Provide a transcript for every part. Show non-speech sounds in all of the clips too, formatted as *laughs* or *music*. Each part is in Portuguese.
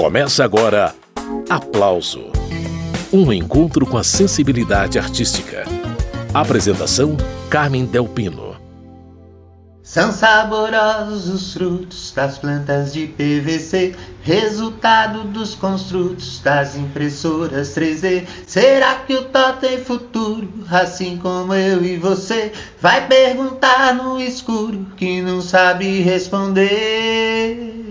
Começa agora Aplauso Um encontro com a sensibilidade artística. Apresentação: Carmen Delpino. São saborosos os frutos das plantas de PVC, resultado dos construtos das impressoras 3D. Será que o Tó tem futuro, assim como eu e você? Vai perguntar no escuro que não sabe responder.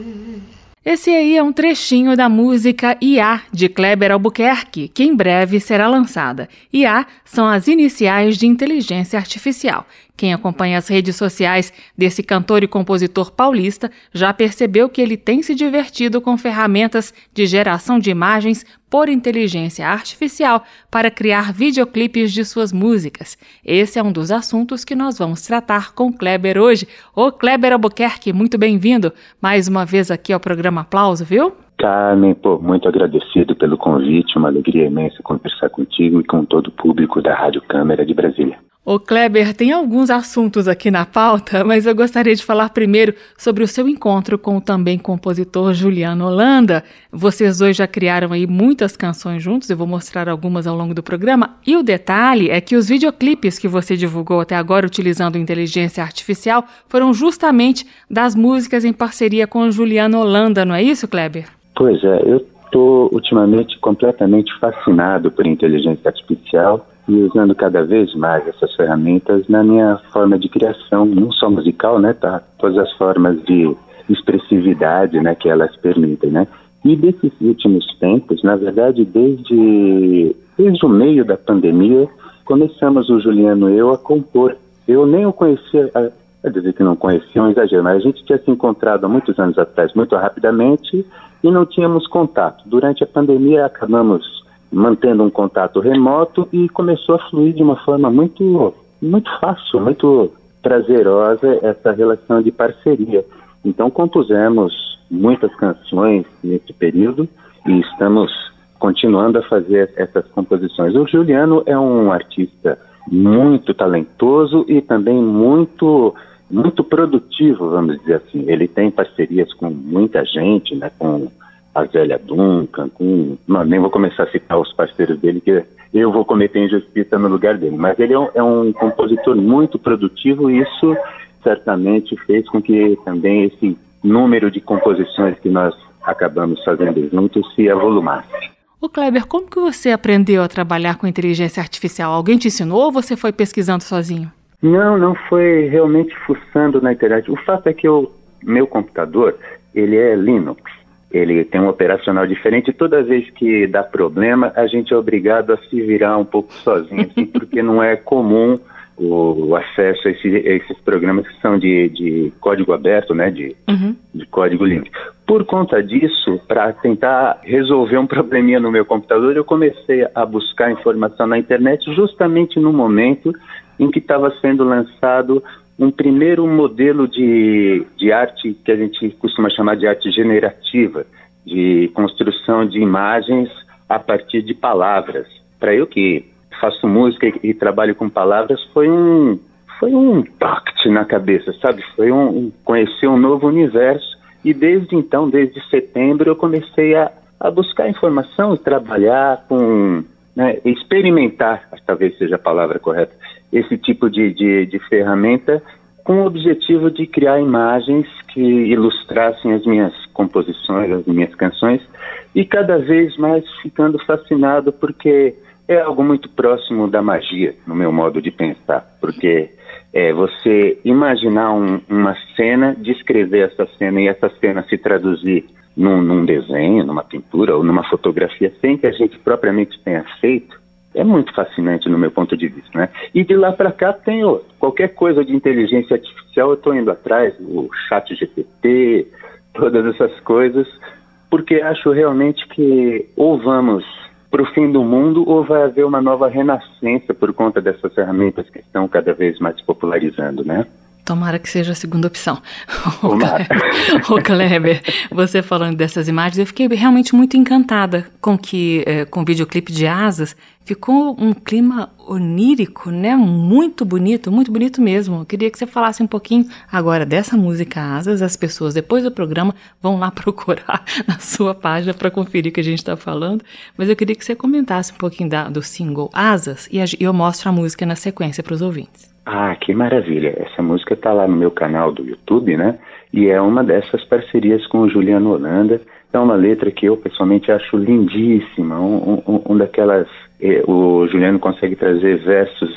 Esse aí é um trechinho da música IA de Kleber Albuquerque, que em breve será lançada. IA são as iniciais de inteligência artificial. Quem acompanha as redes sociais desse cantor e compositor paulista já percebeu que ele tem se divertido com ferramentas de geração de imagens por inteligência artificial para criar videoclipes de suas músicas. Esse é um dos assuntos que nós vamos tratar com Kleber hoje. Ô Kleber Albuquerque, muito bem-vindo mais uma vez aqui ao programa Aplauso, viu? Carmen, pô, muito agradecido pelo convite, uma alegria imensa conversar contigo e com todo o público da Rádio Câmara de Brasília. O Kleber tem alguns assuntos aqui na pauta, mas eu gostaria de falar primeiro sobre o seu encontro com o também compositor Juliano Holanda. Vocês dois já criaram aí muitas canções juntos, eu vou mostrar algumas ao longo do programa. E o detalhe é que os videoclipes que você divulgou até agora utilizando inteligência artificial foram justamente das músicas em parceria com Juliano Holanda, não é isso, Kleber? Pois é, eu estou ultimamente completamente fascinado por inteligência artificial e usando cada vez mais essas ferramentas na minha forma de criação, não só musical, né, tá? Todas as formas de expressividade, né, que elas permitem, né? E desses últimos tempos, na verdade, desde, desde o meio da pandemia, começamos o Juliano e eu a compor. Eu nem o conhecia, quer dizer que não conhecia, é um exagero, mas a gente tinha se encontrado há muitos anos atrás, muito rapidamente, e não tínhamos contato. Durante a pandemia, acabamos mantendo um contato remoto e começou a fluir de uma forma muito, muito fácil, muito prazerosa essa relação de parceria. Então compusemos muitas canções nesse período e estamos continuando a fazer essas composições. O Juliano é um artista muito talentoso e também muito muito produtivo, vamos dizer assim. Ele tem parcerias com muita gente, né, com a Zélia Duncan, com, não, nem vou começar a citar os parceiros dele, que eu vou cometer injustiça no lugar dele. Mas ele é um, é um compositor muito produtivo e isso certamente fez com que também esse número de composições que nós acabamos fazendo juntos se avolumasse. O Kleber, como que você aprendeu a trabalhar com inteligência artificial? Alguém te ensinou ou você foi pesquisando sozinho? Não, não foi realmente fuçando na internet. O fato é que o meu computador, ele é Linux ele tem um operacional diferente. Toda vez que dá problema, a gente é obrigado a se virar um pouco sozinho, assim, *laughs* porque não é comum o, acesso a, esse, a, esses programas que são de, de código aberto, né, de, uhum. de código livre. Por conta disso, para tentar resolver um probleminha no meu computador, eu comecei a buscar informação na internet justamente no momento em que estava sendo lançado um primeiro modelo de, de arte que a gente costuma chamar de arte generativa, de construção de imagens a partir de palavras. Para eu que faço música e, e, trabalho com palavras, foi um foi um impacto na cabeça, sabe? Foi um, um conhecer um novo universo e desde então, desde setembro, eu comecei a, a buscar informação e trabalhar com né, experimentar, talvez seja a palavra correta, esse tipo de, de, de ferramenta com o objetivo de criar imagens que ilustrassem as minhas composições, as minhas canções, e cada vez mais ficando fascinado porque é algo muito próximo da magia, no meu modo de pensar, porque é você imaginar um, uma cena, descrever essa cena e essa cena se traduzir num, num desenho, numa pintura ou numa fotografia sem que a gente propriamente tenha feito, é muito fascinante no meu ponto de vista, né? E de lá para cá tenho qualquer coisa de inteligência artificial, eu estou indo atrás, o chat GPT, todas essas coisas, porque acho realmente que ou vamos para o fim do mundo ou vai haver uma nova renascença por conta dessas ferramentas que estão cada vez mais popularizando, né? Tomara que seja a segunda opção. *laughs* O Kleber, você falando dessas imagens, eu fiquei realmente muito encantada com que, é, com o videoclipe de Asas, ficou um clima onírico, né? Muito bonito, muito bonito mesmo. Eu queria que você falasse um pouquinho agora dessa música Asas. As pessoas, depois do programa, vão lá *laughs* procurar na sua página para conferir o que a gente está falando. Mas eu queria que você comentasse um pouquinho da, do single Asas e eu mostro a música na sequência para os ouvintes. Ah, que maravilha! Essa música está lá no meu canal do YouTube, né? E é uma dessas parcerias com o Juliano Holanda. É uma letra que eu pessoalmente acho lindíssima, um, um, um daquelas. Eh, o Juliano consegue trazer versos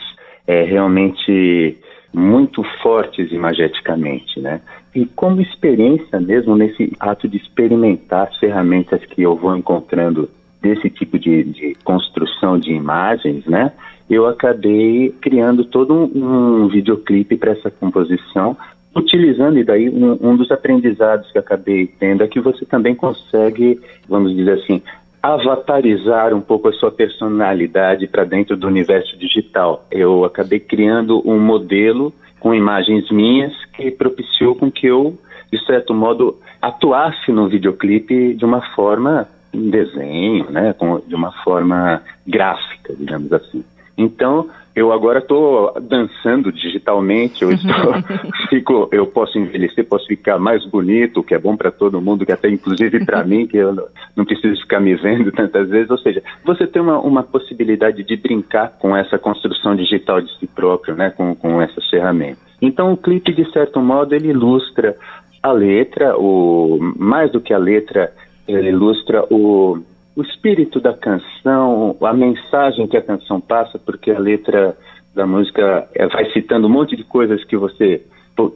eh, realmente muito fortes imageticamente, né? E como experiência mesmo nesse ato de experimentar as ferramentas que eu vou encontrando desse tipo de, de construção de imagens, né? eu acabei criando todo um, um videoclipe para essa composição, utilizando, e daí um, um, dos aprendizados que acabei tendo é que você também consegue, vamos dizer assim, avatarizar um pouco a sua personalidade para dentro do universo digital. Eu acabei criando um modelo com imagens minhas que propiciou com que eu, de certo modo, atuasse no videoclipe de uma forma em desenho, né, com, de uma forma gráfica, digamos assim. Então, eu agora estou dançando digitalmente, eu estou, *laughs* fico, eu posso envelhecer, posso ficar mais bonito, que é bom para todo mundo, que até inclusive para *laughs* mim, que eu não preciso ficar me vendo *laughs* tantas vezes. Ou seja, você tem uma, uma possibilidade de brincar com essa construção digital de si próprio, né, com, com essas ferramentas. Então, o clipe, de certo modo, ele ilustra a letra, o, mais do que a letra, ele ilustra o, o espírito da canção, a mensagem que a canção passa, porque a letra da música é, vai citando um monte de coisas que você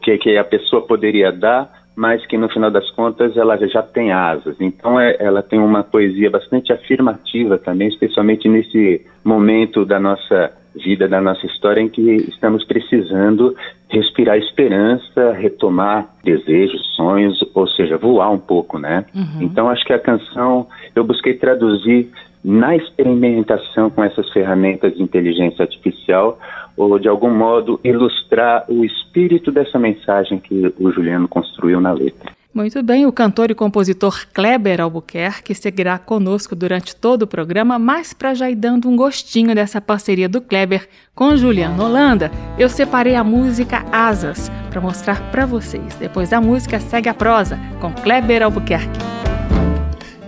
que, que a pessoa poderia dar, mas que no final das contas ela já tem asas. Então é, ela tem uma poesia bastante afirmativa também, especialmente nesse momento da nossa vida, da nossa história em que estamos precisando respirar esperança, retomar desejos, sonhos, ou seja, voar um pouco, né? Uhum. Então acho que a canção eu busquei traduzir na experimentação com essas ferramentas de inteligência artificial ou de algum modo ilustrar o espírito dessa mensagem que o Juliano construiu na letra. Muito bem, o cantor e compositor Kleber Albuquerque seguirá conosco durante todo o programa, mas para já ir dando um gostinho dessa parceria do Kleber com Juliano Holanda, eu separei a música Asas para mostrar para vocês. Depois da música, segue a prosa com Kleber Albuquerque.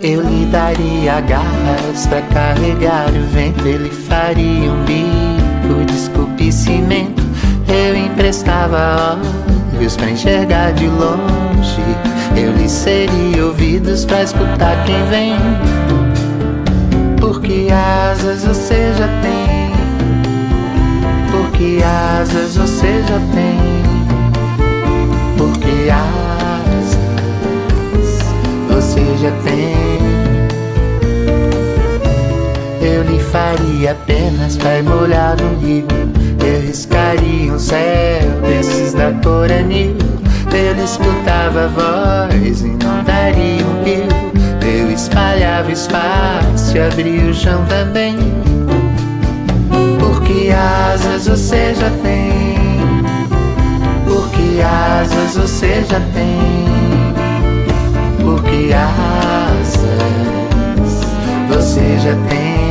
Eu lhe daria garras para carregar o vento, ele faria um bico de esculpicimento. Eu emprestava olhos para enxergar de longe eu lhe seria ouvidos pra escutar quem vem. Porque asas você já tem. Porque asas você já tem. Porque asas você já tem. Eu lhe faria apenas pra molhar no rio. Eu riscaria um céu desses da cor anil ele escutava a voz e não daria um pio. Eu espalhava espaço e abria o chão também. Porque asas você já tem. Porque asas você já tem. Porque asas você já tem.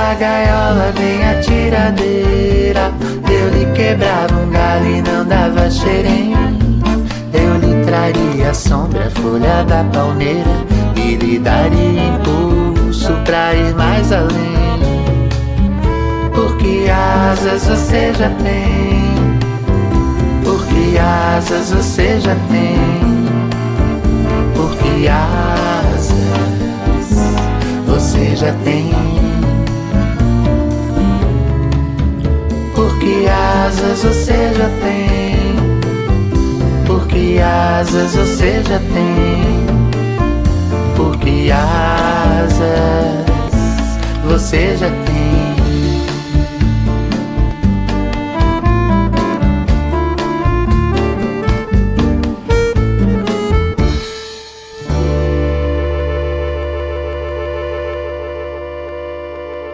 Usava a gaiola nem a tiradeira. Eu lhe quebrava um galho e não dava xerém. Eu lhe traria sombra, folha da palmeira e lhe daria impulso pra ir mais além. Porque asas você já tem. Porque asas você já tem. Porque asas você já tem. Porque asas você já tem. Porque asas você já tem. Porque asas você já tem.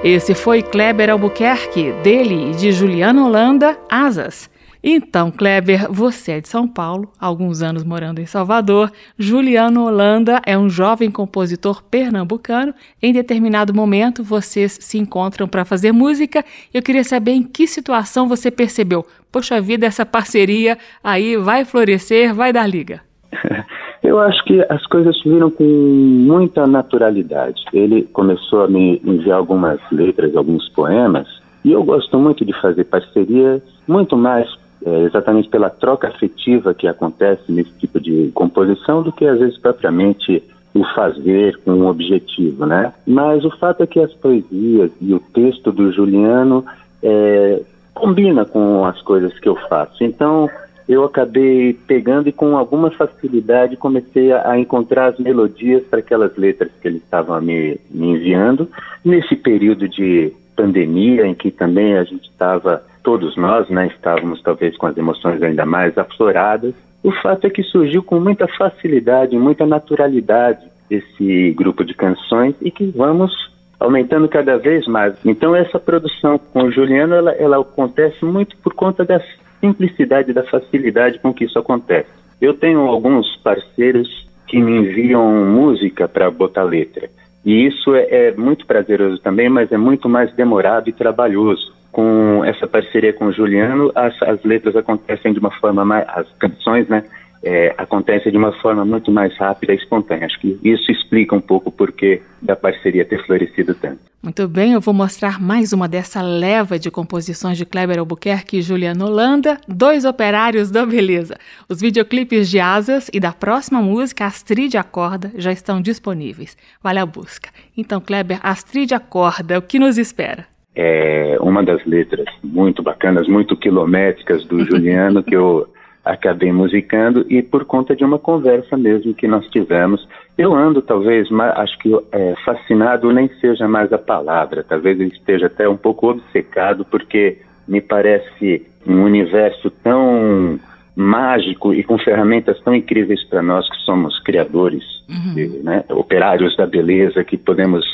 Esse foi Kleber Albuquerque, dele e de Juliana Holanda, Asas. Então, Kleber, você é de São Paulo, alguns anos morando em Salvador. Juliano Holanda é um jovem compositor pernambucano. Em determinado momento, vocês se encontram para fazer música. Eu queria saber em que situação você percebeu. Poxa vida, essa parceria aí vai florescer, vai dar liga. *laughs* Eu acho que as coisas viram com muita naturalidade. Ele começou a me enviar algumas letras, alguns poemas, e eu gosto muito de fazer parcerias, muito mais é, exatamente pela troca afetiva que acontece nesse tipo de composição do que às vezes propriamente o fazer com um objetivo, né? Mas o fato é que as poesias e o texto do Juliano é, combina com as coisas que eu faço. Então eu acabei pegando e com alguma facilidade comecei a, a encontrar as melodias para aquelas letras que ele estava me, me enviando nesse período de pandemia em que também a gente estava todos nós, né, estávamos talvez com as emoções ainda mais afloradas. O fato é que surgiu com muita facilidade, muita naturalidade esse grupo de canções e que vamos aumentando cada vez mais. Então essa produção com o Juliano, ela, ela acontece muito por conta da simplicidade, da facilidade com que isso acontece. Eu tenho alguns parceiros que me enviam música para botar letra. E isso é, é, muito prazeroso também, mas é muito mais demorado e trabalhoso com essa parceria com o Juliano, as, as letras acontecem de uma forma mais, as canções, né, é, acontecem de uma forma muito mais rápida e espontânea. Acho que isso explica um pouco o porquê da parceria ter florescido tanto. Muito bem, eu vou mostrar mais uma dessa leva de composições de Kleber Albuquerque e Juliano Holanda, dois operários da beleza. Os videoclipes de Asas e da próxima música, Astrid Acorda, já estão disponíveis. Vale a busca. Então, Kleber, Astrid Acorda, o que nos espera? é uma das letras muito bacanas, muito quilométricas do *laughs* Juliano que eu acabei musicando e por conta de uma conversa mesmo que nós tivemos. Eu ando talvez, acho que é, fascinado nem seja mais a palavra, talvez ele esteja até um pouco obcecado porque me parece um universo tão mágico e com ferramentas tão incríveis para nós que somos criadores, uhum. né, operários da beleza, que podemos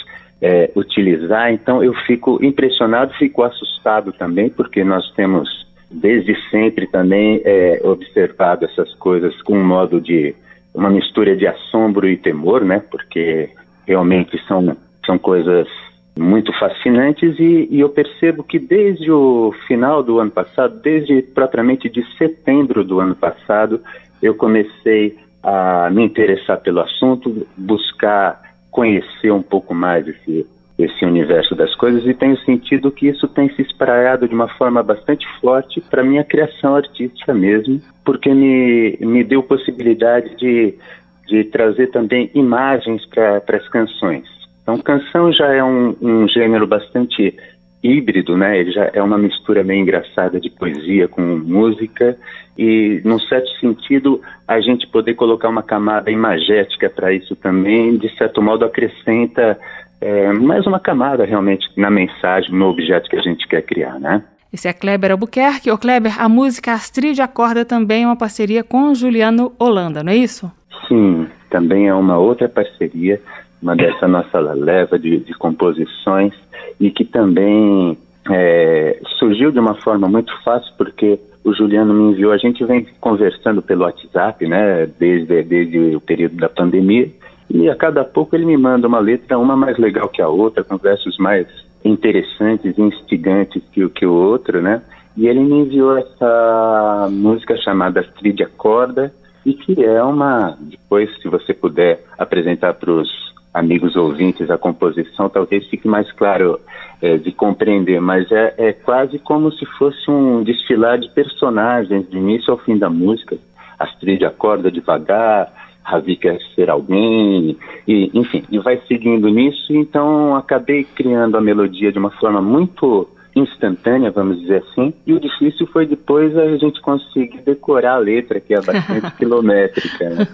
é, utilizar. Então eu fico impressionado, fico assustado também, porque nós temos desde sempre também é, observado essas coisas com um modo de uma mistura de assombro e temor, né? Porque realmente são são coisas muito fascinantes e, e, eu percebo que desde o final do ano passado, desde propriamente de setembro do ano passado, eu comecei a me interessar pelo assunto, buscar conhecer um pouco mais esse, esse universo das coisas e tenho sentido que isso tem se espraiado de uma forma bastante forte para minha criação artística mesmo, porque me, me deu possibilidade de, de trazer também imagens para as canções. Então, canção já é um, um gênero bastante híbrido, né? Ele já é uma mistura meio engraçada de poesia com música e, num certo sentido, a gente poder colocar uma camada imagética para isso também, de certo modo, acrescenta é, mais uma camada realmente na mensagem, no objeto que a gente quer criar, né? Esse é Kleber Albuquerque. Ô Kleber, a música Astrid Acorda também é uma parceria com Juliano Holanda, não é isso? Sim, também é uma outra parceria uma dessa nossa leva de, de composições e que também é, surgiu de uma forma muito fácil porque o Juliano me enviou, a gente vem conversando pelo WhatsApp, né, desde, desde o período da pandemia, e a cada pouco ele me manda uma letra, uma mais legal que a outra, com versos mais interessantes instigantes que, que o outro, né, e ele me enviou essa música chamada Astrid Acorda, e que é uma, depois se você puder apresentar para os amigos ouvintes a composição, talvez fique mais claro é, de compreender, mas é, é quase como se fosse um desfilar de personagens, do início ao fim da música. Astrid acorda devagar, Ravi quer ser alguém, e, enfim, e vai seguindo nisso, então acabei criando a melodia de uma forma muito instantânea, vamos dizer assim, e o difícil foi depois a gente conseguir decorar a letra, que é bastante *laughs* quilométrica. Né?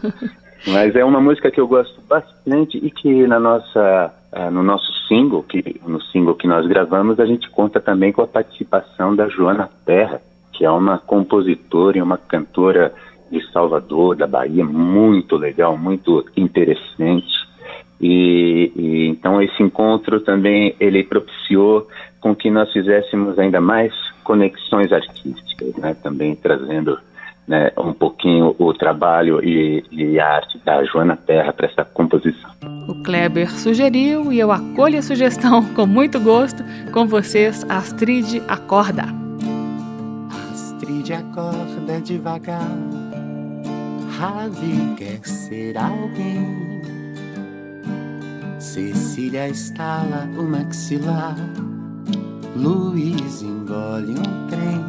Mas é uma música que eu gosto bastante e que na nossa, uh, no nosso single, que, no single que nós gravamos, a gente conta também com a participação da Joana Terra, que é uma compositora e uma cantora de Salvador, da Bahia, muito legal, muito interessante. E, e, então esse encontro também ele propiciou com que nós fizéssemos ainda mais conexões artísticas, né? Também trazendo né, um pouquinho o trabalho e, e, a arte da Joana Terra para essa composição. O Kleber sugeriu e eu acolho a sugestão *laughs* com muito gosto. Com vocês, Astrid Acorda. Astrid acorda devagar, Ravi quer ser alguém. Cecília estala o maxilar, Luiz engole um trem.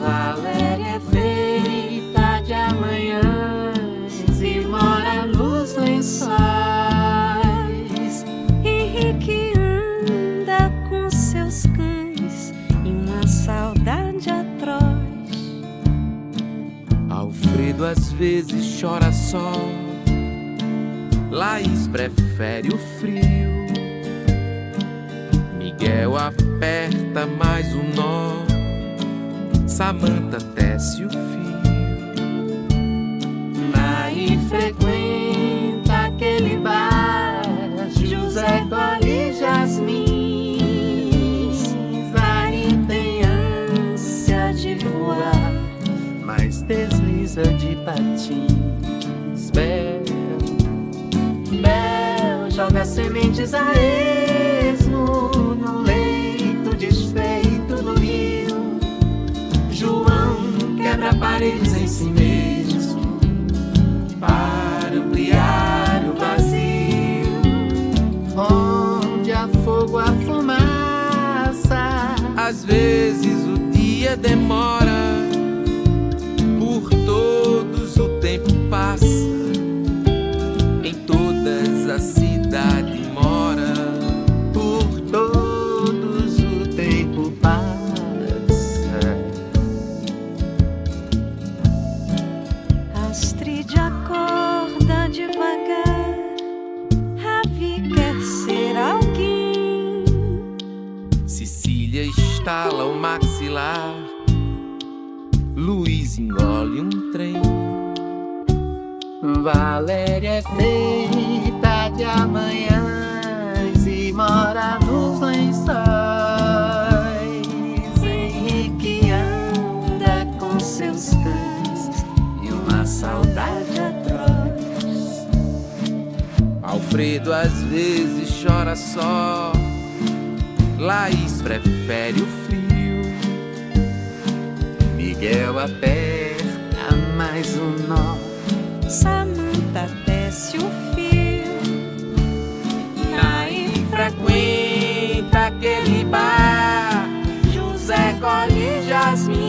Valéria é de amanhãs e mora nos lençóis. Vezes chora só. Laís prefere o frio. Miguel aperta mais um nó. Samanta tece o fio. Mai frequenta patins. Bel, Bel joga sementes a esmo no leito desfeito do rio. João quebra paredes em si mesmo para ampliar o vazio, onde há fogo, há fumaça. Às vezes o dia demora, Luiz engole um trem. Valéria é feita de amanhãs e mora nos lençóis. Henrique anda com seus cães e uma saudade atroz. Alfredo às vezes chora só, Laís prefere o. Miguel aperta mais um nó. Samanta desce o fio. Naim frequenta aquele bar, José colhe jasmins.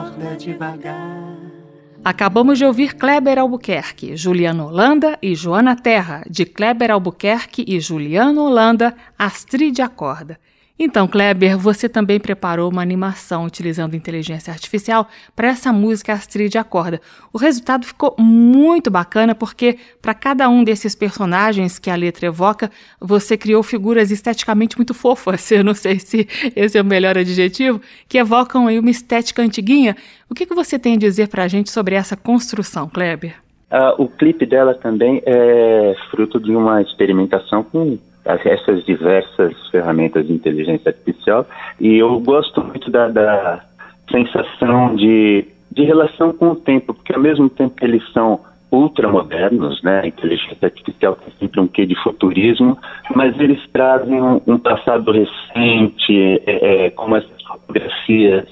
Acorda devagar. Acabamos de ouvir Kleber Albuquerque, Juliano Holanda e Joana Terra, de Kleber Albuquerque e Juliano Holanda, Astrid Acorda. Então, Kleber, você também preparou uma animação utilizando inteligência artificial para essa música Astrid Acorda. O resultado ficou muito bacana porque, para cada um desses personagens que a letra evoca, você criou figuras esteticamente muito fofas, *laughs* eu não sei se esse é o melhor adjetivo, que evocam aí uma estética antiguinha. O que, que você tem a dizer para a gente sobre essa construção, Kleber? Uh, o clipe dela também é fruto de uma experimentação com essas diversas ferramentas de inteligência artificial e eu gosto muito da, da sensação de de relação com o tempo, porque ao mesmo tempo que eles são ultramodernos, né? A inteligência artificial tem sempre um quê de futurismo, mas eles trazem um, um passado recente, é, é, como essas fotografias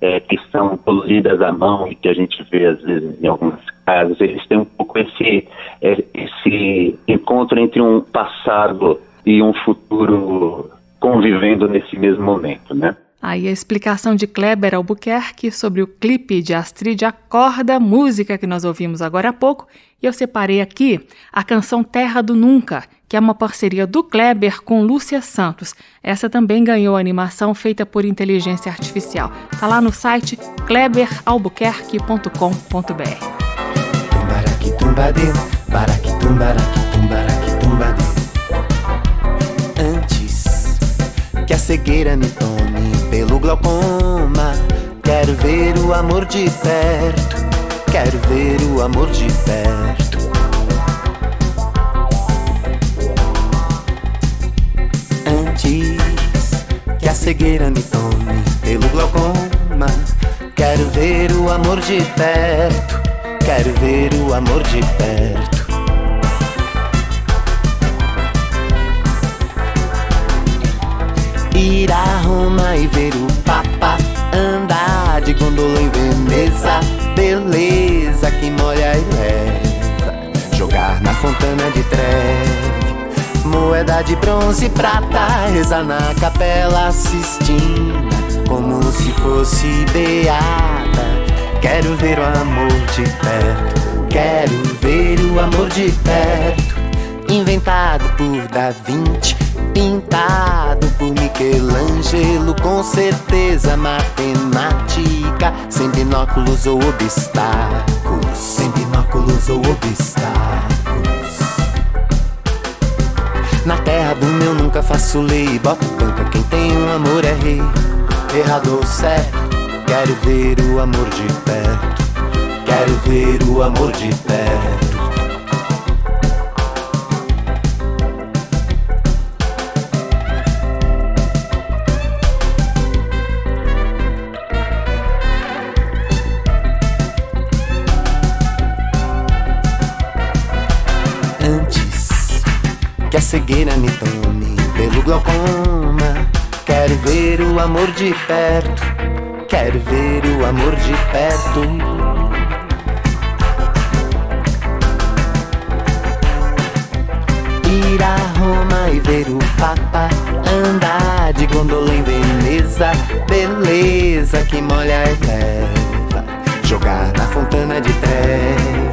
é, que são coloridas à mão e que a gente vê às vezes em alguns casos, eles têm um pouco esse, é, esse encontro entre um passado e um futuro convivendo nesse mesmo momento, né? Aí a explicação de Kleber Albuquerque sobre o clipe de Astrid Acorda, música que nós ouvimos agora há pouco, e eu separei aqui a canção Terra do Nunca, que é uma parceria do Kleber com Lúcia Santos. Essa também ganhou animação feita por inteligência artificial. Tá lá no site kleberalbuquerque.com.br. que a cegueira me tome pelo glaucoma. Quero ver o amor de perto, quero ver o amor de perto. Antes que a cegueira me tome pelo glaucoma, quero ver o amor de perto, quero ver o amor de perto. Ir a Roma e ver o Papa. Andar de gondola em Veneza, beleza que molha e leva, jogar na fontana de treve, moeda de bronze e prata, rezar na capela Sistina, como se fosse beata. Quero ver o amor de perto, quero ver o amor de perto, inventado por Da Vinci pintado por Michelangelo, com certeza matemática, sem binóculos ou obstáculos, sem binóculos ou obstáculos. Na terra do meu nunca faço lei, boto banca, quem tem um amor é rei, errado ou certo, quero ver o amor de perto, quero ver o amor de perto. Cegueira me tome pelo glaucoma. Quero ver o amor de perto, quero ver o amor de perto. Ir a Roma e ver o Papa andar de gondola em Veneza, beleza que molha e leva, jogar na fontana de treve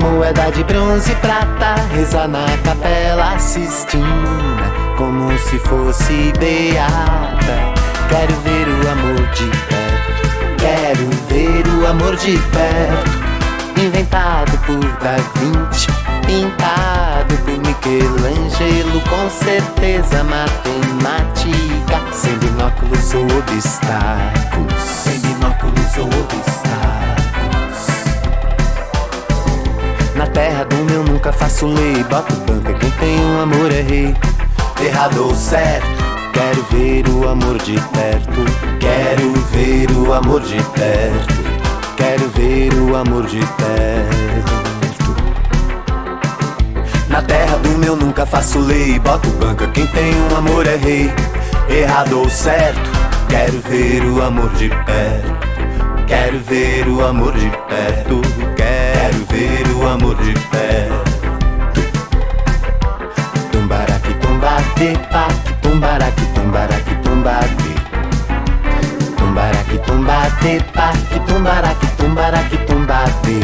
moeda de bronze e prata, rezar na capela Sistina, como se fosse beata. Quero ver o amor de perto, quero ver o amor de perto, inventado por Da Vinci, pintado por Michelangelo, com certeza matemática, sem binóculos ou obstáculos, sem binóculos ou obstáculos. Na terra do meu nunca faço lei. Boto banca, quem tem um amor é rei. Errado ou certo, quero ver o amor de perto. Quero ver o amor de perto. Quero ver o amor de perto. Na terra do meu nunca faço lei. Boto banca, quem tem um amor é rei. Errado ou certo, quero ver o amor de perto. Quero ver o amor de perto. Quero ver o amor de perto. Tumbaraque, tumbate, paque, tumbaraque, tumbaraque, tumbate. Tumbaraque, tumbate, paque, tumbaraque, tumbaraque, tumbate.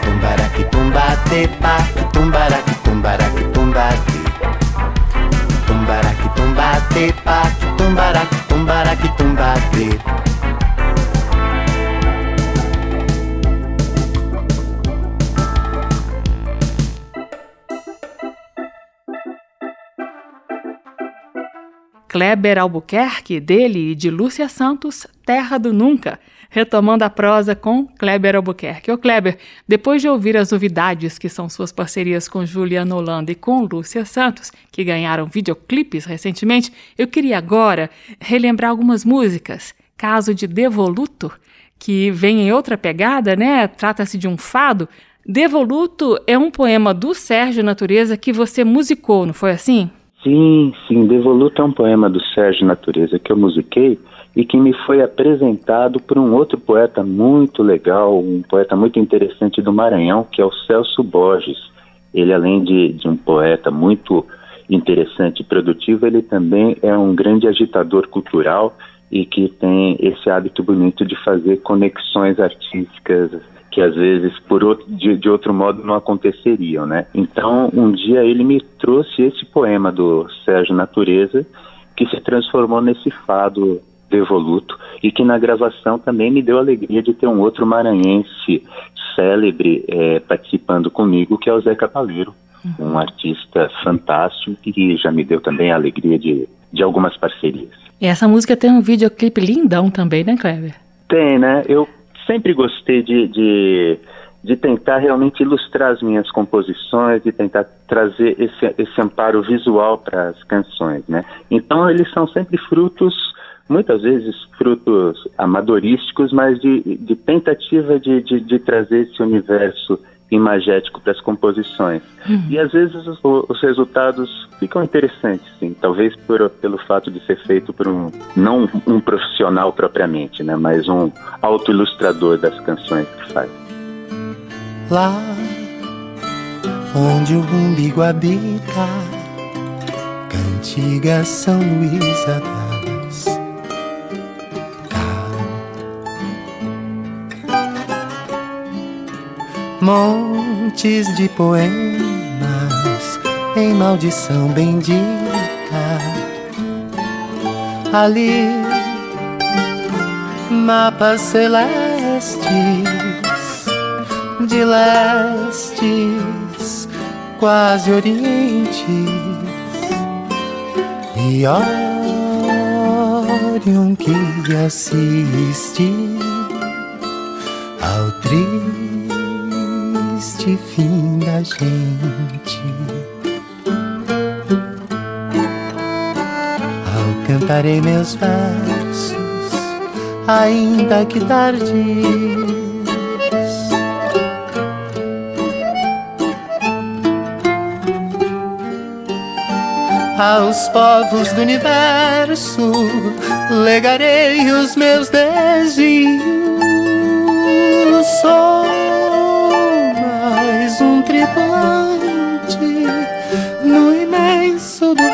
Tumbaraque, tumbate, paque, tumbaraque, tumbaraque, tumbate. Tumbaraque, tumbate, paque, tumbaraque, Kleber Albuquerque, dele e de Lúcia Santos, Terra do Nunca, retomando a prosa com Kleber Albuquerque. Ô Kleber, depois de ouvir as novidades que são suas parcerias com Juliana Holanda e com Lúcia Santos, que ganharam videoclipes recentemente, eu queria agora relembrar algumas músicas. Caso de Devoluto, que vem em outra pegada, né? Trata-se de um fado. Devoluto é um poema do Sérgio Natureza que você musicou, não foi assim? Sim, sim. Devoluto é um poema do Sérgio Natureza que eu musiquei e que me foi apresentado por um outro poeta muito legal, um poeta muito interessante do Maranhão, que é o Celso Borges. Ele, além de, de um poeta muito interessante e produtivo, ele também é um grande agitador cultural e que tem esse hábito bonito de fazer conexões artísticas que às vezes por outro, de, de, outro modo não aconteceriam, né? Então um dia ele me trouxe esse poema do Sérgio Natureza que se transformou nesse fado devoluto e que na gravação também me deu a alegria de ter um outro maranhense célebre é, participando comigo que é o Zé Cabaleiro, uhum. um artista fantástico que já me deu também a alegria de, de algumas parcerias. E essa música tem um videoclipe lindão também, né, Kleber? Tem, né? Eu sempre gostei de, de, de, tentar realmente ilustrar as minhas composições, de tentar trazer esse, esse amparo visual para as canções, né? Então eles são sempre frutos, muitas vezes frutos amadorísticos, mas de, de tentativa de, de, de trazer esse universo imagético para as composições. Uhum. E às vezes os, os, resultados ficam interessantes, sim. Talvez por, pelo fato de ser feito por um não um profissional propriamente, né, mas um autoilustrador das canções que faz. Lá onde o umbigo habita, cantiga São Luísa montes de poemas em maldição bendita. Ali, mapas celestes de lestes, quase orientes e Orion que assiste ao trio triste fim da gente. Ao cantarei meus versos, ainda que tardios. Aos povos do universo legarei os meus desejos.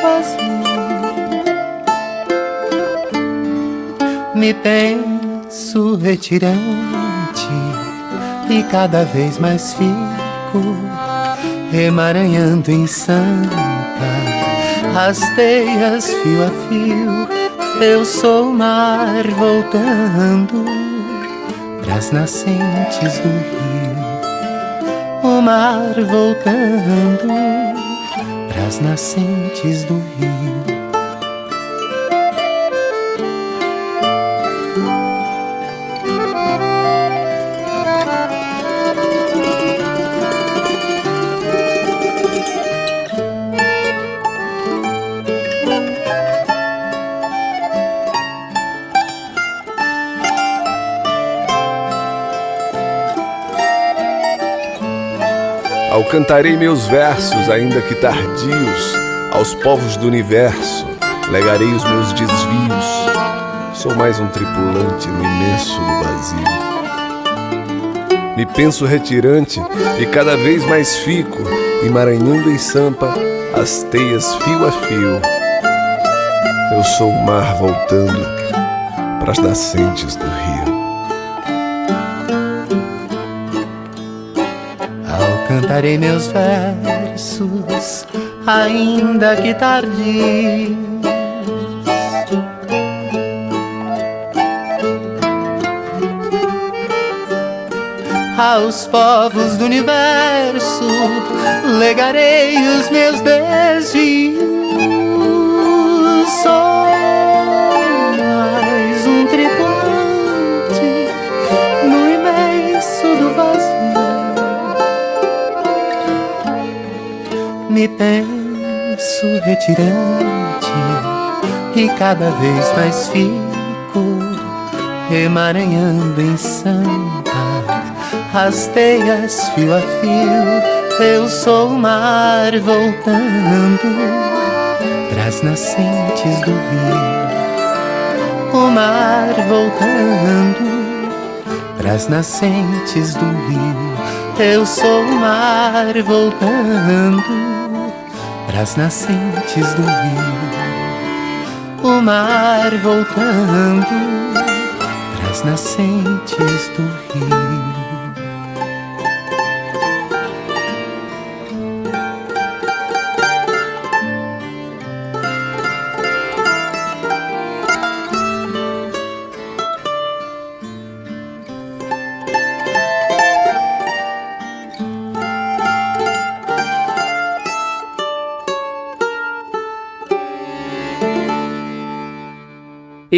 Vazio. Me penso retirante e cada vez mais fico emaranhando em santa as teias fio a fio. Eu sou o mar voltando pras nascentes do rio o mar voltando pras nascentes do rio. Cantarei meus versos, ainda que tardios, aos povos do universo, legarei os meus desvios. Sou mais um tripulante no imenso do vazio. Me penso retirante e cada vez mais fico, emaranhando em sampa as teias fio a fio. Eu sou o mar voltando para as nascentes do rio. Cantarei meus versos, ainda que tardios. Aos povos do universo legarei os meus desejos. Retirante e cada vez mais fico emaranhando em samba, as teias fio a fio. Eu sou o mar voltando pras nascentes do rio. O mar voltando pras nascentes do rio. Eu sou o mar voltando pras nascentes do rio. O mar voltando pras nascentes do rio.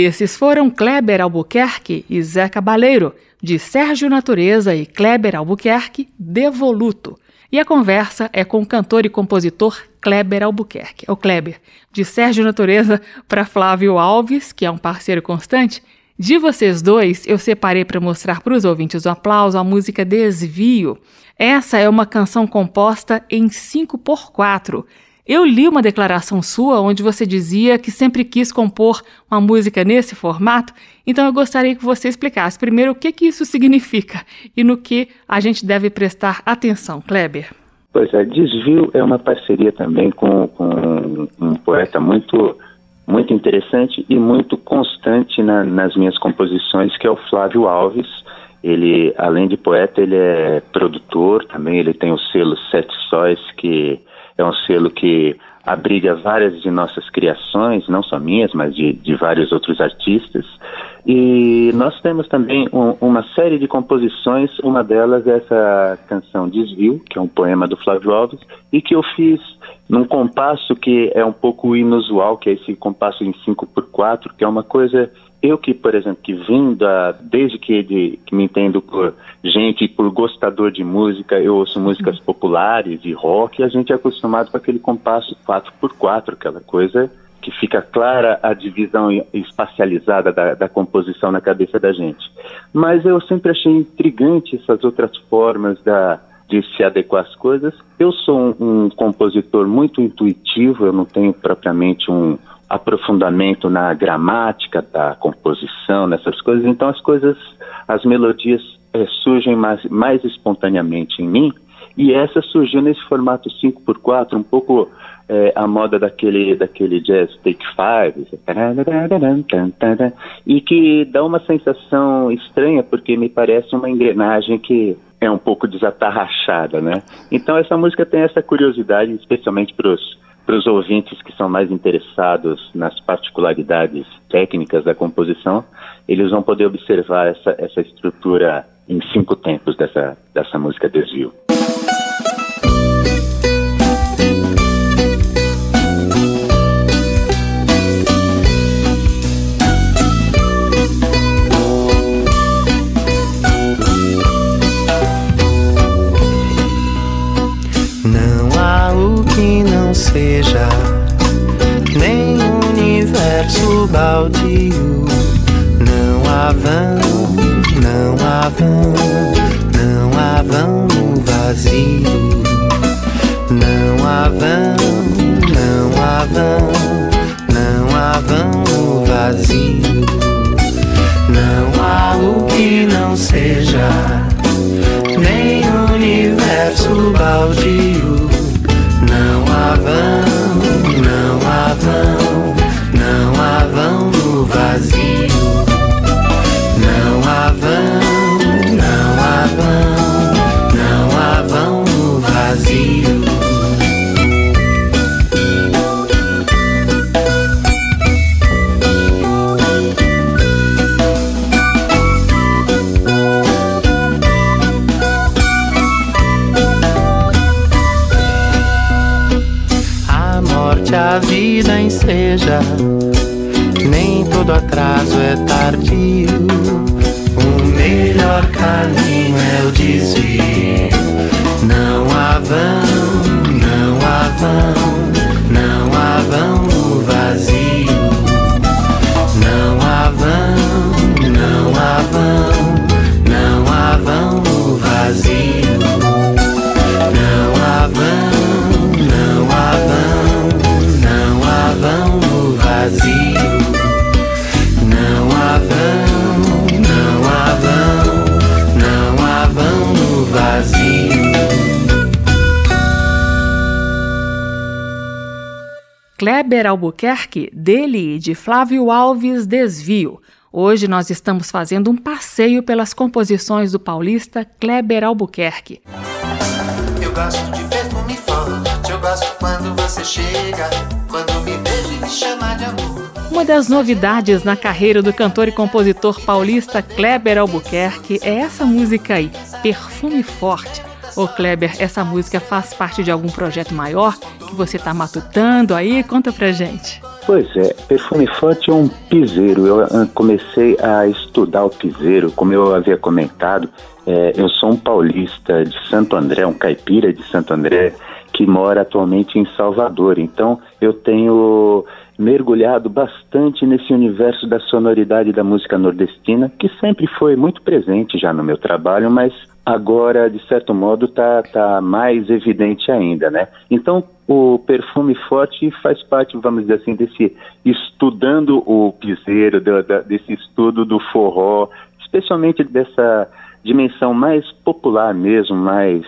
Esses foram Kleber Albuquerque e Zé Cabaleiro, de Sérgio Natureza e Kleber Albuquerque, Devoluto. E a conversa é com o cantor e compositor Kleber Albuquerque, o Kleber, de Sérgio Natureza para Flávio Alves, que é um parceiro constante. De vocês dois, eu separei para mostrar para os ouvintes do aplauso a música Desvio. Essa é uma canção composta em 5 por 4 eu li uma declaração sua onde você dizia que sempre quis compor uma música nesse formato, então eu gostaria que você explicasse primeiro o que, que isso significa e no que a gente deve prestar atenção, Kleber. Pois é, Desvio é uma parceria também com, com um poeta muito, muito interessante e muito constante na, nas minhas composições, que é o Flávio Alves. Ele, além de poeta, ele é produtor também, ele tem o selo Sete Sóis, que é um selo que abriga várias de nossas criações, não só minhas, mas de, de vários outros artistas. E nós temos também um, uma série de composições, uma delas é essa canção Desvio, que é um poema do Flávio Alves, e que eu fiz num compasso que é um pouco inusual, que é esse compasso em 5 por 4 que é uma coisa eu que, por exemplo, que vim da, desde que, de, que me entendo por gente, por gostador de música, eu ouço músicas populares e rock, e a gente é acostumado com aquele compasso 4x4, aquela coisa que fica clara a divisão espacializada da, da, composição na cabeça da gente. Mas eu sempre achei intrigante essas outras formas da, de se adequar às coisas. Eu sou um, um compositor muito intuitivo, eu não tenho propriamente um, aprofundamento na gramática da composição, nessas coisas. Então as coisas, as melodias é, surgem mais, mais espontaneamente em mim. E essa surgiu nesse formato 5x4, um pouco é, a moda daquele, daquele jazz take five, e que dá uma sensação estranha, porque me parece uma engrenagem que é um pouco desatarrachada, né? Então essa música tem essa curiosidade, especialmente para os para os ouvintes que são mais interessados nas particularidades técnicas da composição, eles vão poder observar essa, essa estrutura em cinco tempos dessa, dessa música Desvio. Baldio. Não há vão, não há vão, não há vão no vazio. Não há vão, não há vão, não há vão no vazio. Não há o que não seja nem universo baldio há vão, enseja. Nem todo atraso é tardio. O melhor caminho é o desvio. Não há vão, não há vão, Kleber Albuquerque, dele e de Flávio Alves Desvio. Hoje nós estamos fazendo um passeio pelas composições do paulista Kleber Albuquerque. Eu gosto de perfume forte, eu gosto quando você chega, quando me beija e me chama de amor. Uma das novidades na carreira do cantor e compositor paulista Kleber Albuquerque é essa música aí, Perfume Forte. Ô Kleber, essa música faz parte de algum projeto maior que você está matutando aí? Conta pra gente. Pois é, Perfume Forte é um piseiro. Eu ah, comecei a estudar o piseiro, como eu havia comentado. é, eu sou um paulista de Santo André, um caipira de Santo André, que mora atualmente em Salvador. Então, eu tenho mergulhado bastante nesse universo da sonoridade da música nordestina, que sempre foi muito presente já no meu trabalho, mas agora, de certo modo, tá, tá mais evidente ainda, né? Então, o perfume forte faz parte, vamos dizer assim, desse estudando o piseiro, da- da- desse estudo do forró, especialmente dessa dimensão mais popular mesmo, mais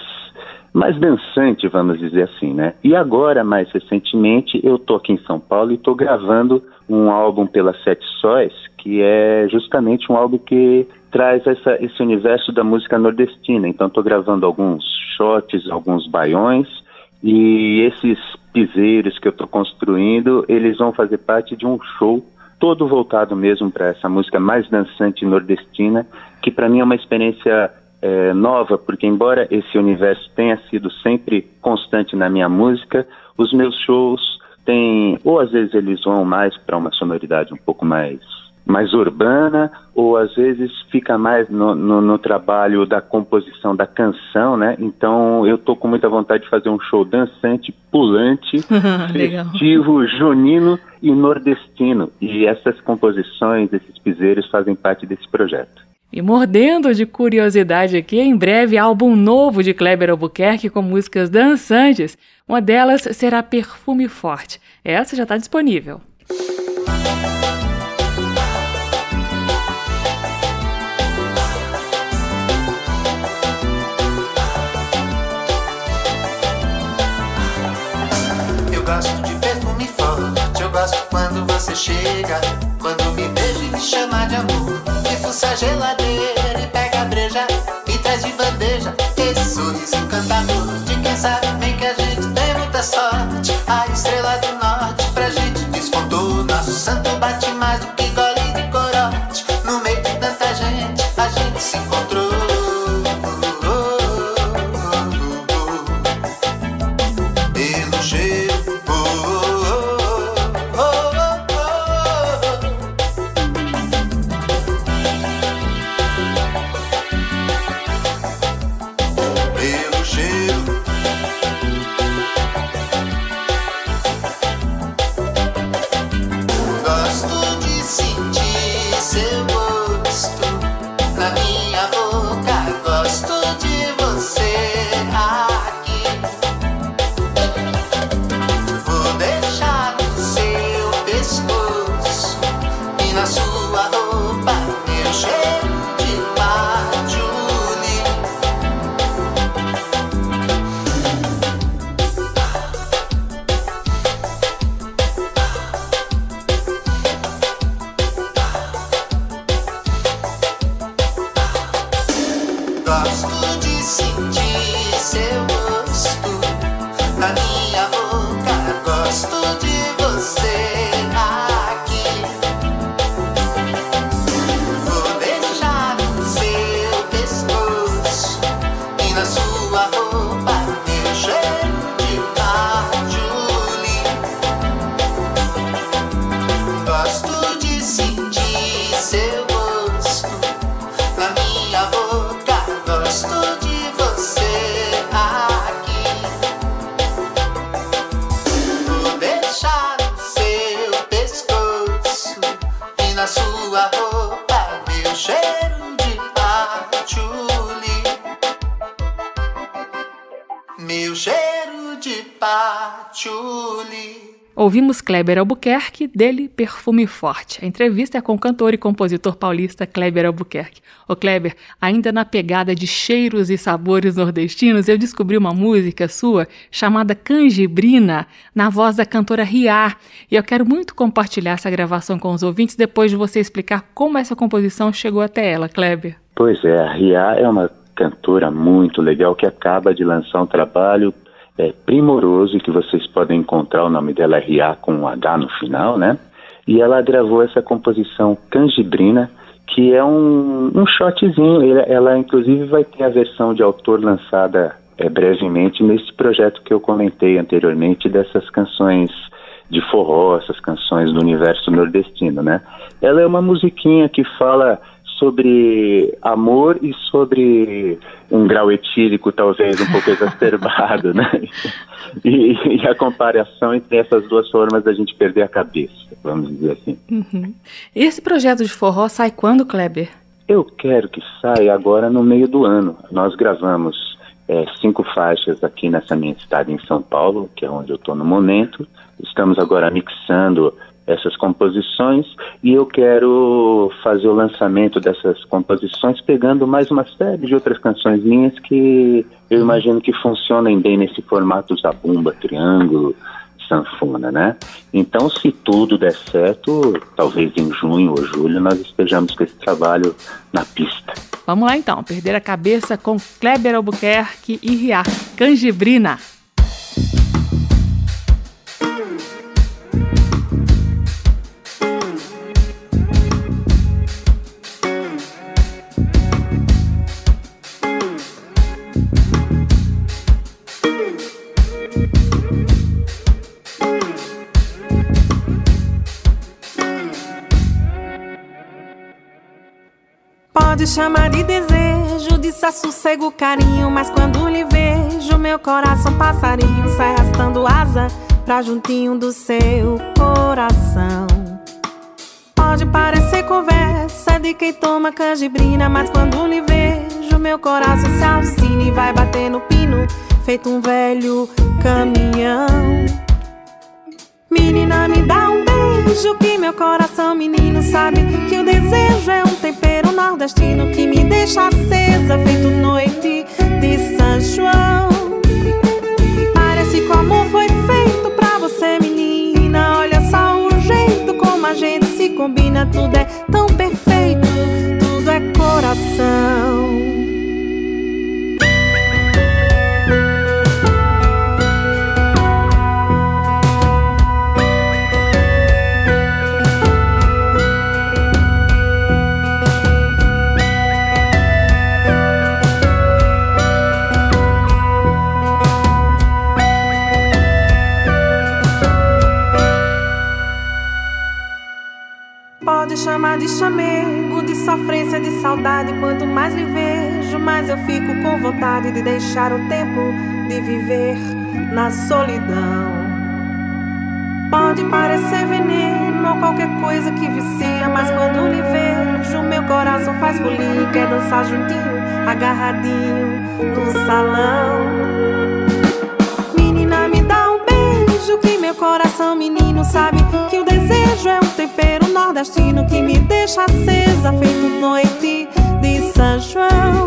mais dançante, vamos dizer assim, né? E agora, mais recentemente, eu tô aqui em São Paulo e tô gravando um álbum pela Sete Sóis, que é justamente um álbum que traz essa, esse universo da música nordestina. Então, tô gravando alguns shots, alguns baiões, e esses piseiros que eu estou construindo, eles vão fazer parte de um show todo voltado mesmo para essa música mais dançante nordestina, que para mim é uma experiência é, nova, porque embora esse universo tenha sido sempre constante na minha música, os meus shows têm, ou às vezes eles vão mais para uma sonoridade um pouco mais mais urbana, ou às vezes fica mais no, no, no trabalho da composição da canção, né? Então eu tô com muita vontade de fazer um show dançante, pulante, *laughs* festivo, junino e nordestino. E essas composições, esses piseiros fazem parte desse projeto. E mordendo de curiosidade aqui, em breve álbum novo de Kleber Albuquerque com músicas dançantes. Uma delas será Perfume Forte. Essa já está disponível. Eu gosto de perfume forte, eu gosto quando você chega, quando me beija e me chama de amor. Fuça a geladeira e pega a breja, me traz de bandeja. Esse sorriso encantador de quem sabe bem que a gente tem muita sorte. A estrela do norte pra gente despontou. Nosso santo bate mais do que Meu cheiro de patchouli. Ouvimos Kleber Albuquerque, dele Perfume Forte. A entrevista é com o cantor e compositor paulista Kleber Albuquerque. Ô Kleber, ainda na pegada de cheiros e sabores nordestinos, eu descobri uma música sua chamada Canjibrina, na voz da cantora Riá. E eu quero muito compartilhar essa gravação com os ouvintes depois de você explicar como essa composição chegou até ela, Kleber. Pois é, a Riá é uma cantora muito legal que acaba de lançar um trabalho é, primoroso que vocês podem encontrar. O nome dela é Ria com um H no final, né? E ela gravou essa composição Canjibrina, que é um, um shotzinho. Ela, ela, inclusive, vai ter a versão de autor lançada é, brevemente nesse projeto que eu comentei anteriormente dessas canções de forró, essas canções do universo nordestino, né? Ela é uma musiquinha que fala sobre amor e sobre um grau etílico talvez um pouco *laughs* exacerbado, né? E, e, a comparação entre essas duas formas da gente perder a cabeça, vamos dizer assim. Uhum. Esse projeto de forró sai quando, Kleber? Eu quero que saia agora no meio do ano. Nós gravamos é, cinco faixas aqui nessa minha cidade em São Paulo, que é onde eu estou no momento. Estamos agora mixando essas composições e eu quero fazer o lançamento dessas composições pegando mais uma série de outras canções minhas que eu imagino que funcionem bem nesse formato zabumba, triângulo, sanfona, né? Então, se tudo der certo, talvez em junho ou julho nós estejamos com esse trabalho na pista. Vamos lá então, perder a cabeça com Kleber Albuquerque e Ria Canjibrina. Pode chamar de desejo, de sossego, carinho. Mas quando lhe vejo, meu coração passarinho sai arrastando asa pra juntinho do seu coração. Pode parecer conversa de quem toma canjibrina, mas quando lhe vejo, meu coração se alcina e vai bater no pino, feito um velho caminhão. Menina, me dá um beijo que meu coração menino sabe que o desejo é um tempero nordestino que me deixa acesa, feito noite de São João. Parece que o amor foi feito pra você, menina. Olha só o jeito como a gente se combina, tudo é tão perfeito, tudo é coração. De chamego, de sofrência, de saudade. Quanto mais lhe vejo, mais eu fico com vontade de deixar o tempo de viver na solidão. Pode parecer veneno ou qualquer coisa que vicia, mas quando lhe vejo, meu coração faz folia quer dançar juntinho, agarradinho no salão. Meu coração menino sabe que o desejo é um tempero nordestino que me deixa acesa, feito noite de São João.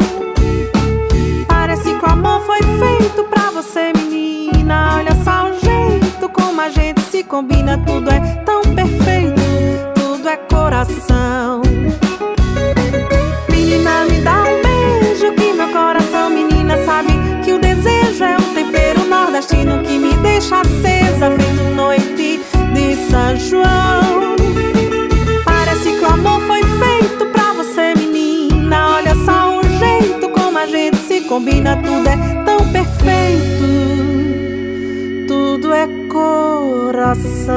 Parece que o amor foi feito pra você, menina. Olha só o jeito como a gente se combina, tudo é tão perfeito, tudo é coração. Menina, me dá que deixa acesa, feito noite de São João. combina, tudo é tão perfeito, tudo é coração.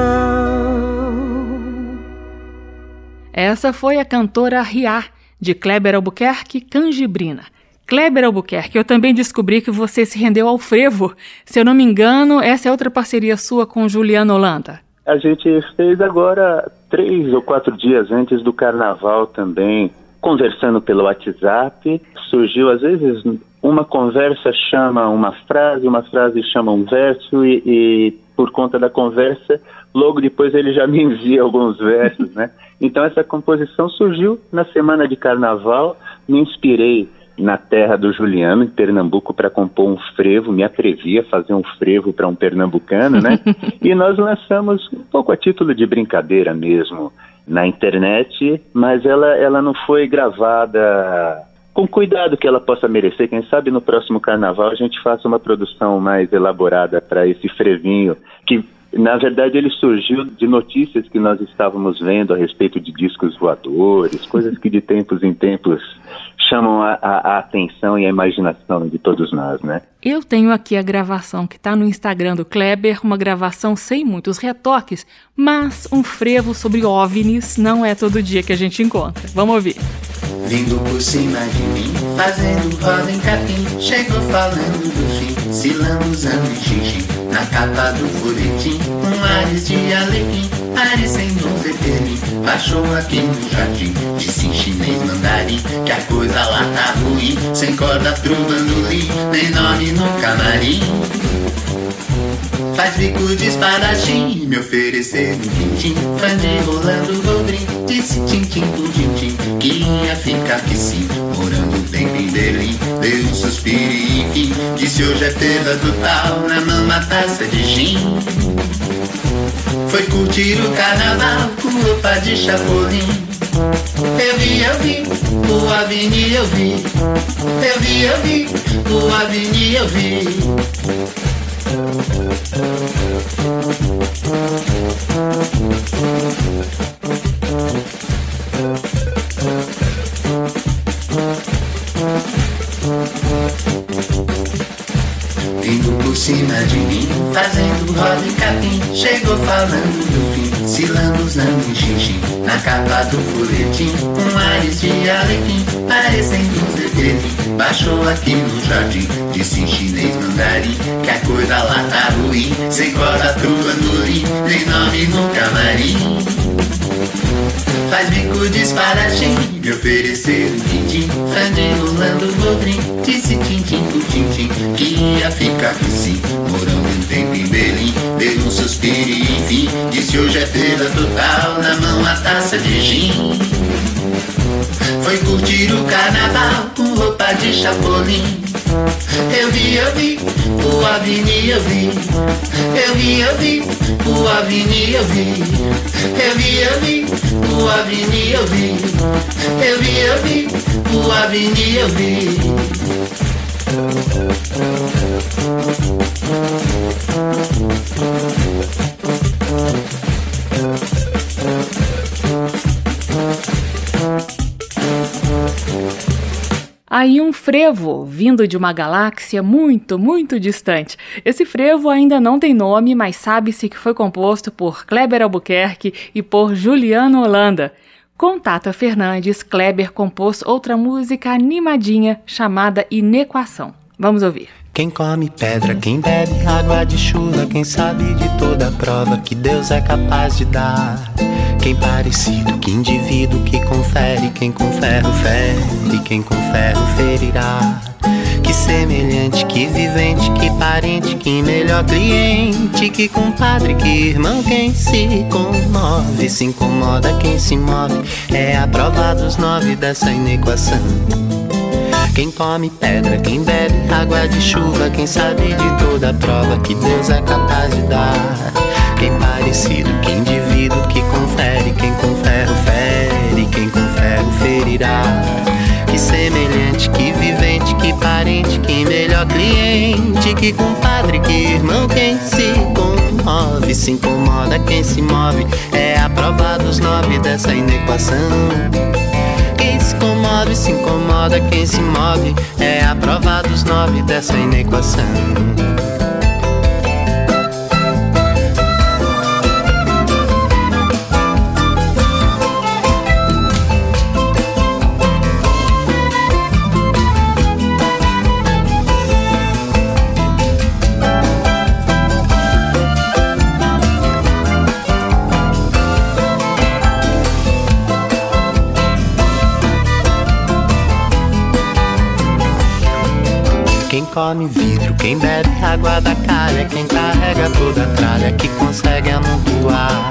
Essa foi a cantora Ria, de Kleber Albuquerque Canjibrina. Kleber Albuquerque, eu também descobri que você se rendeu ao frevo. Se eu não me engano, essa é outra parceria sua com Juliano Holanda. A gente fez agora três ou quatro dias antes do carnaval também, conversando pelo WhatsApp. Surgiu às vezes uma conversa chama uma frase, uma frase chama um verso e, e por conta da conversa, logo depois ele já me envia alguns versos, né? *laughs* Então essa composição surgiu na semana de carnaval, me inspirei na terra do Juliano, em Pernambuco, para compor um frevo, me atrevi a fazer um frevo para um pernambucano, né? *laughs* e nós lançamos um pouco a título de brincadeira mesmo na internet, mas ela, ela não foi gravada com cuidado que ela possa merecer. Quem sabe no próximo carnaval a gente faça uma produção mais elaborada para esse frevinho que na verdade, ele surgiu de notícias que nós estávamos vendo a respeito de discos voadores, coisas que de tempos em tempos chamam a, a, a, atenção e a imaginação de todos nós, né? Eu tenho aqui a gravação que está no Instagram do Kleber, uma gravação sem muitos retoques, mas um frevo sobre OVNIs não é todo dia que a gente encontra. Vamos ouvir. Vindo por cima de mim, fazendo roda em capim, chegou falando do fim, lambuzando em xixi, na capa do folhetim, com ares de alecrim, ares sem donzeterim, baixou aqui no jardim, disse em chinês mandarim, que a coisa lá tá ruim, sem corda pro bandolim, nem nome no camarim. Faz bico de espadachim, me oferecer um tintim, fã de rolando goldrim, disse tintim pro tintim, que ia ficar que sim, morando um tempo em Berlim, deu um suspiro e enfim, disse hoje é perda total, na mão uma taça de gin. Foi curtir o carnaval com roupa de chapolim. Eu vi, eu vi, o Avni eu vi. Eu vi, eu vi, o Avni eu vi. Vindo por cima de mim, fazendo roda e capim. Chegou falando do fim, se lambuzando em xixi Na capa do folhetim, com ares de alecrim Parecendo um zeppelin, baixou aqui no jardim Disse em chinês mandarim, que a coisa lá tá ruim. Sem corda pro andorim, nem nome no camarim. Faz bico de espadachim, me oferecer um tintim. Fã rolando bodrim, disse tintim pro tintim. Que ia ficar aqui sim, morando um tempo em Berlim Deu um suspiro e enfim, disse hoje é feira total Na mão a taça de gin Foi curtir o carnaval com roupa de chapolim eu vi, eu vi, o Avni eu vi. Eu vi, eu vi, o Avni eu vi. Eu vi, eu vi, o Avni eu vi. Eu vi, eu vi, o Avni eu vi. Aí um frevo vindo de uma galáxia muito, muito distante. Esse frevo ainda não tem nome, mas sabe-se que foi composto por Kleber Albuquerque e por Juliano Holanda. Com Tata Fernandes, Kleber compôs outra música animadinha chamada Inequação. Vamos ouvir. Quem come pedra, quem bebe água de chuva, quem sabe de toda a prova que Deus é capaz de dar. Quem parecido, que indivíduo que confere, quem com ferro fere, quem com ferro ferirá. Que semelhante, que vivente, que parente, que melhor cliente, que compadre, que irmão, quem se comove, se incomoda quem se move, é a prova dos nove dessa inequação. Quem come pedra, quem bebe água de chuva, quem sabe de toda a prova que Deus é capaz de dar. Quem parecido, que indivíduo que confere, quem com ferro fere, quem com ferro ferirá. Que semelhante, que vivente, que parente, que melhor cliente, que compadre, que irmão, quem se comove, se incomoda quem se move, é a prova dos nove dessa inequação. Comove, se incomoda quem se move, é a prova dos nove dessa inequação. Come vidro, quem bebe água da calha, quem carrega toda a tralha, que consegue amontoar.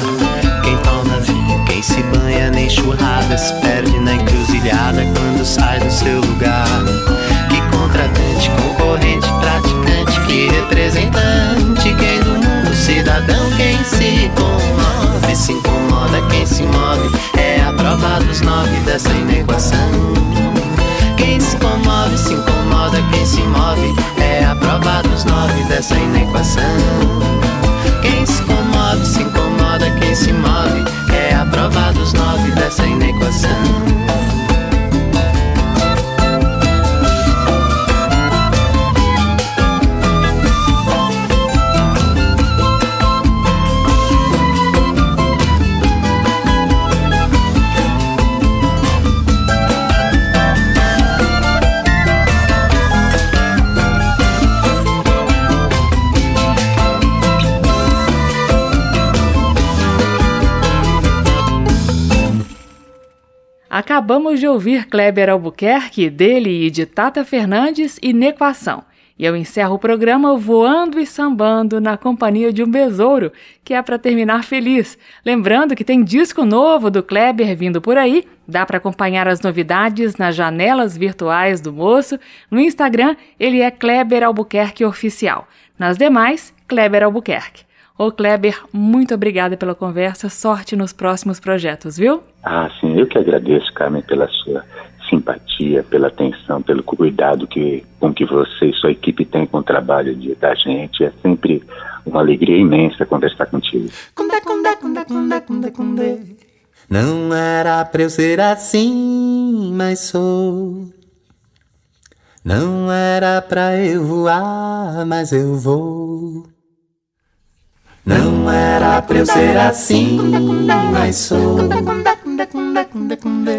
Quem toma vinho, quem se banha nem churrada, se perde na encruzilhada quando sai do seu lugar. Que contratante, concorrente, praticante, que representante, quem do mundo, cidadão, quem se comove, se incomoda, quem se move, é a prova dos nove dessa inequação. Ouvir Kleber Albuquerque, dele e de Tata Fernandes e Nequação. E eu encerro o programa voando e sambando na companhia de um besouro, que é para terminar feliz. Lembrando que tem disco novo do Kleber vindo por aí, dá para acompanhar as novidades nas janelas virtuais do moço. No Instagram, ele é Kleber Albuquerque Oficial. Nas demais, Kleber Albuquerque. Ô Kleber, muito obrigada pela conversa, sorte nos próximos projetos, viu? Ah, sim, eu que agradeço, Carmen, pela sua simpatia, pela atenção, pelo cuidado que, com que você e sua equipe têm com o trabalho de, da gente. É sempre uma alegria imensa conversar contigo. Não era pra eu ser assim, mas sou. Não era pra eu voar, mas eu vou. Não era pra eu ser assim, mas sou.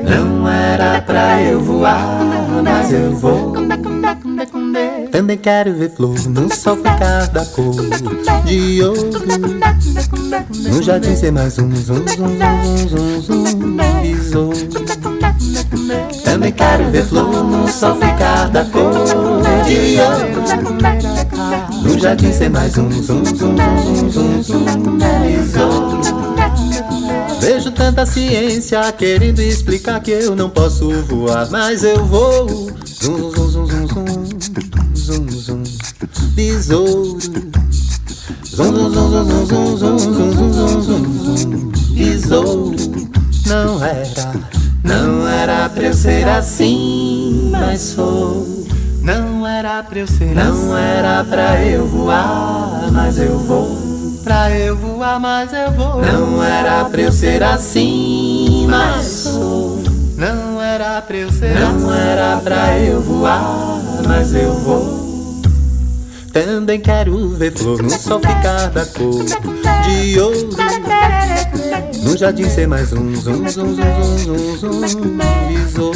Não era pra eu voar, mas eu vou. Também quero ver flor no sol ficar da cor de ouro. No jardim ser mais um zum zum zum zum zum besouro. Também quero ver flor no sol ficar da cor de ouro. No jardim ser mais um zum zum zum zum zum. Vejo tanta ciência querendo explicar que eu não posso voar, mas eu vou. Zum, zum, zum, zum, zum, zum, zum, besouro. Zum, zum, zum, zum, zum, zum, zum, zum, zum, besouro. Não era, não era pra eu ser assim, mas sou. Não era pra eu ser não assim, era pra eu voar, mas eu vou pra eu voar, mas eu vou. Não era pra eu ser assim, mas sou. Não era pra eu ser Não assim, era pra eu voar, mas eu vou. Também quero ver flor no sol ficar da cor *laughs* de ouro. No jardim ser mais um zum zum zum zum zum zum besouro.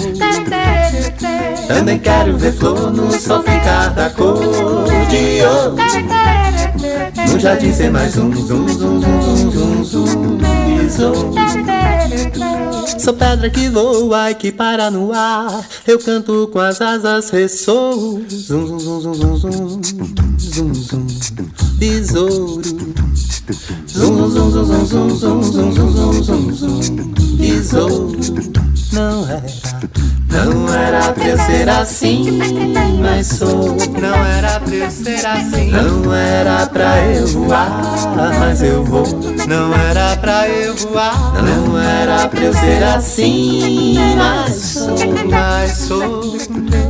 Também quero ver flor no sol ficar da cor de ouro. No jardim ser mais um zum zum zum zum zum zum besouro. Sou pedra que voa e que para no ar. Eu canto com as asas, ressoo. Zum zum zum zum zum zum zum zum besouro. Zum zum zum zum zum zum zum zum zum zum besouro. Ser assim, mas sou. Não era pra eu ser assim. Não era pra eu voar, mas eu vou. Não era pra eu voar, não era pra eu ser assim, mas sou, mas sou.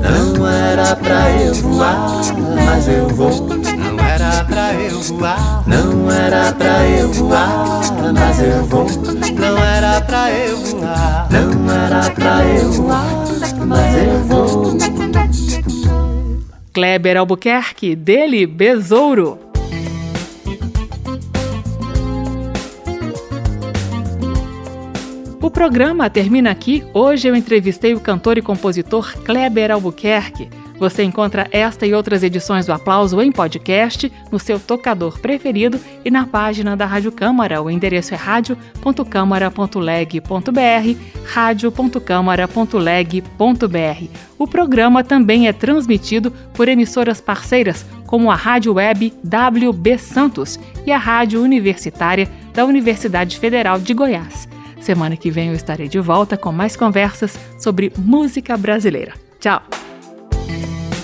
Não era pra eu voar, mas eu vou. Não era pra eu voar, não era pra eu voar, mas eu vou. Não era pra eu voar, não era pra eu voar, mas eu vou. Kleber Albuquerque, dele Besouro. O programa termina aqui. Hoje eu entrevistei o cantor e compositor Kleber Albuquerque. Você encontra esta e outras edições do Aplauso em podcast, no seu tocador preferido e na página da Rádio Câmara. O endereço é radio.câmara.leg.br, radio.câmara.leg.br. O programa também é transmitido por emissoras parceiras, como a Rádio Web WB Santos e a Rádio Universitária da Universidade Federal de Goiás. Semana que vem eu estarei de volta com mais conversas sobre música brasileira. Tchau!